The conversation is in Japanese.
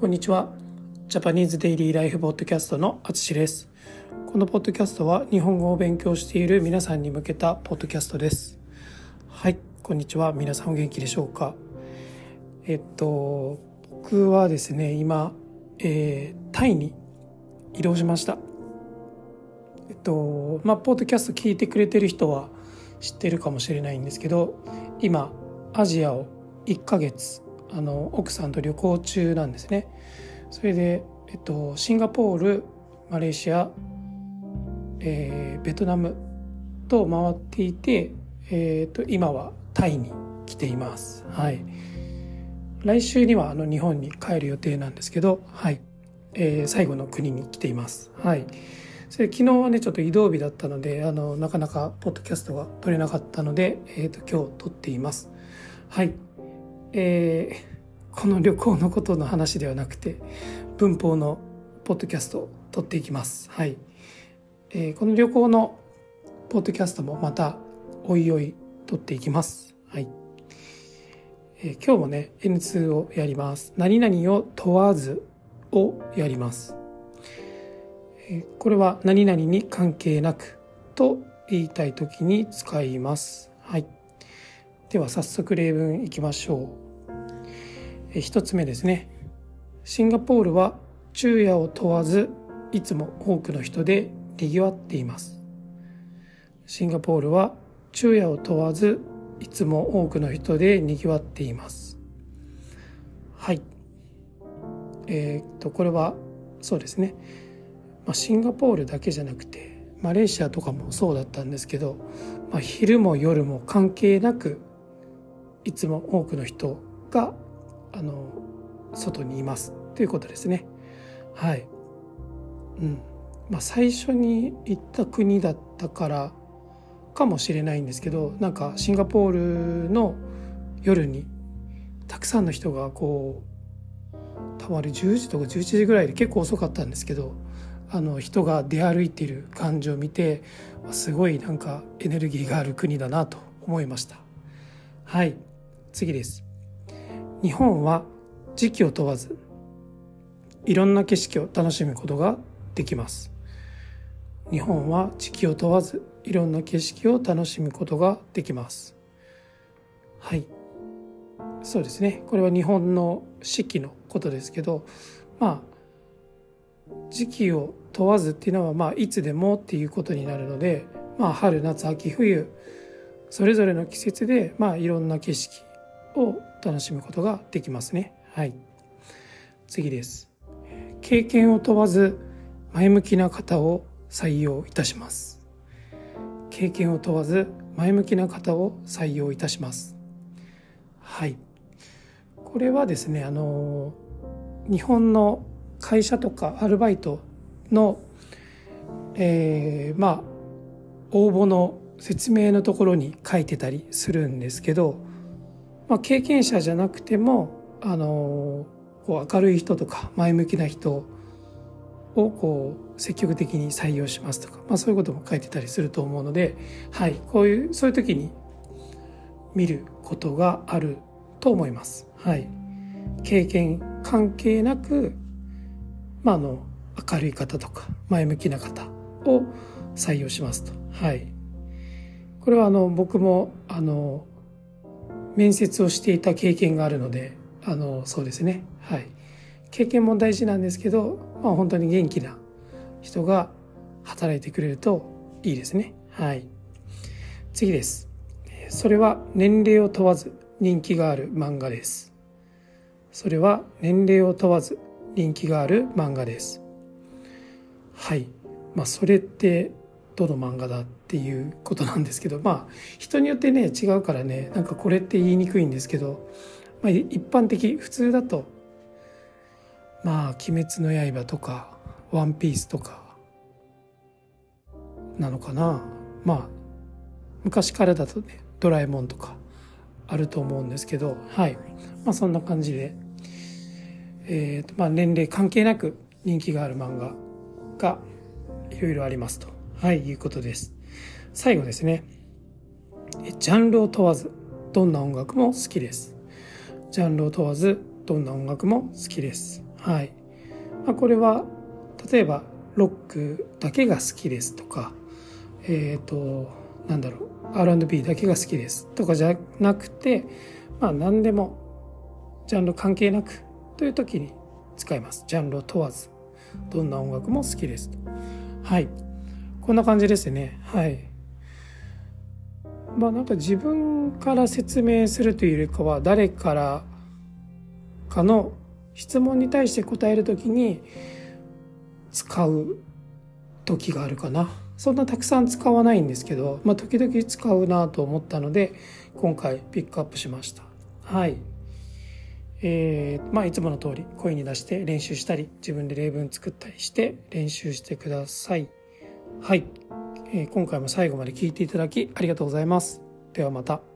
こんにちは。ジャパニーズデイリーライフポッドキャストのあつしです。このポッドキャストは日本語を勉強している皆さんに向けたポッドキャストです。はい、こんにちは。皆さんお元気でしょうか？えっと、僕はですね、今、えー、タイに移動しました。えっと、まあ、ポッドキャスト聞いてくれてる人は知ってるかもしれないんですけど、今、アジアを1ヶ月あの奥さんと旅行中なんですね。それで、えっと、シンガポールマレーシア、えー、ベトナムと回っていて、えーと、今はタイに来ています。はい。来週にはあの日本に帰る予定なんですけどはい、えー、最後の国に来ています。はい。それ昨日はねちょっと移動日だったのであのなかなかポッドキャストが撮れなかったので、えーと今日撮っています。はい。えー、この旅行のことの話ではなくて文法のポッドキャストを撮っていきます。はい、えー、この旅行のポッドキャストもまたおいおい撮っていきます。はい、えー、今日もね N2 をやります。何々を問わずをやります。えー、これは何々に関係なくと言いたい時に使います。はい。では早速例文いきましょう。一つ目ですね。シンガポールは昼夜を問わずいつも多くの人で賑わっています。シンガポールは昼夜を問わずいつも多くの人で賑わっています。はい。えー、っと、これはそうですね。まあ、シンガポールだけじゃなくて、マレーシアとかもそうだったんですけど、まあ、昼も夜も関係なくいつも多くの人があの外にいますということですね。はい。うん。まあ最初に行った国だったからかもしれないんですけどなんかシンガポールの夜にたくさんの人がこうたまる10時とか11時ぐらいで結構遅かったんですけどあの人が出歩いている感じを見てすごいなんかエネルギーがある国だなと思いました。はい次です。日本は時期を問わずいろんな景色を楽しむことができます。日本は時期を問わずいろんな景色を楽しむことができます。はい。そうですね。これは日本の四季のことですけど、まあ、時期を問わずっていうのは、まあ、いつでもっていうことになるので、まあ、春、夏、秋、冬、それぞれの季節で、まあ、いろんな景色を楽しむことができますね。はい。次です。経験を問わず前向きな方を採用いたします。経験を問わず前向きな方を採用いたします。はい。これはですね、あの、日本の会社とかアルバイトの、えー、まあ、応募の説明のところに書いてたりするんですけど、まあ、経験者じゃなくてもあのこう明るい人とか前向きな人をこう積極的に採用しますとか、まあ、そういうことも書いてたりすると思うので、はい、こういうそういう時に見ることがあると思います。はい、経験関係なく、まあ、あの明るい方とか前向きな方を採用しますと。はい、これはあの僕もあの面接をしていた経験があるのであのそうですね。はい。経験も大事なんですけど、まあ、本当に元気な人が働いてくれるといいですね。はい。次です。それは年齢を問わず人気がある漫画です。それは年齢を問わず人気がある漫画です。はい。まあそれってどの漫画だっていうことなんですけどまあ人によってね違うからねなんかこれって言いにくいんですけど、まあ、一般的普通だとまあ「鬼滅の刃」とか「ワンピース」とかなのかな。まあ昔からだとね「ドラえもん」とかあると思うんですけどはい。まあそんな感じで、えーとまあ、年齢関係なく人気がある漫画がいろいろありますと。はい、いうことです。最後ですね。ジャンルを問わず、どんな音楽も好きです。ジャンルを問わず、どんな音楽も好きです。はいまあ、これは例えばロックだけが好きですとかえっ、ー、となんだろう R&B だけが好きですとかじゃなくてまあ何でもジャンル関係なくという時に使いますジャンルを問わずどんな音楽も好きですとはいこんな感じですね。はい。まあなんか自分から説明するというよりかは誰からかの質問に対して答える時に使う時があるかな。そんなたくさん使わないんですけど、まあ、時々使うなと思ったので今回ピックアップしました。はい。えー、まあいつもの通り声に出して練習したり自分で例文作ったりして練習してください。はい、えー、今回も最後まで聞いていただきありがとうございます。ではまた。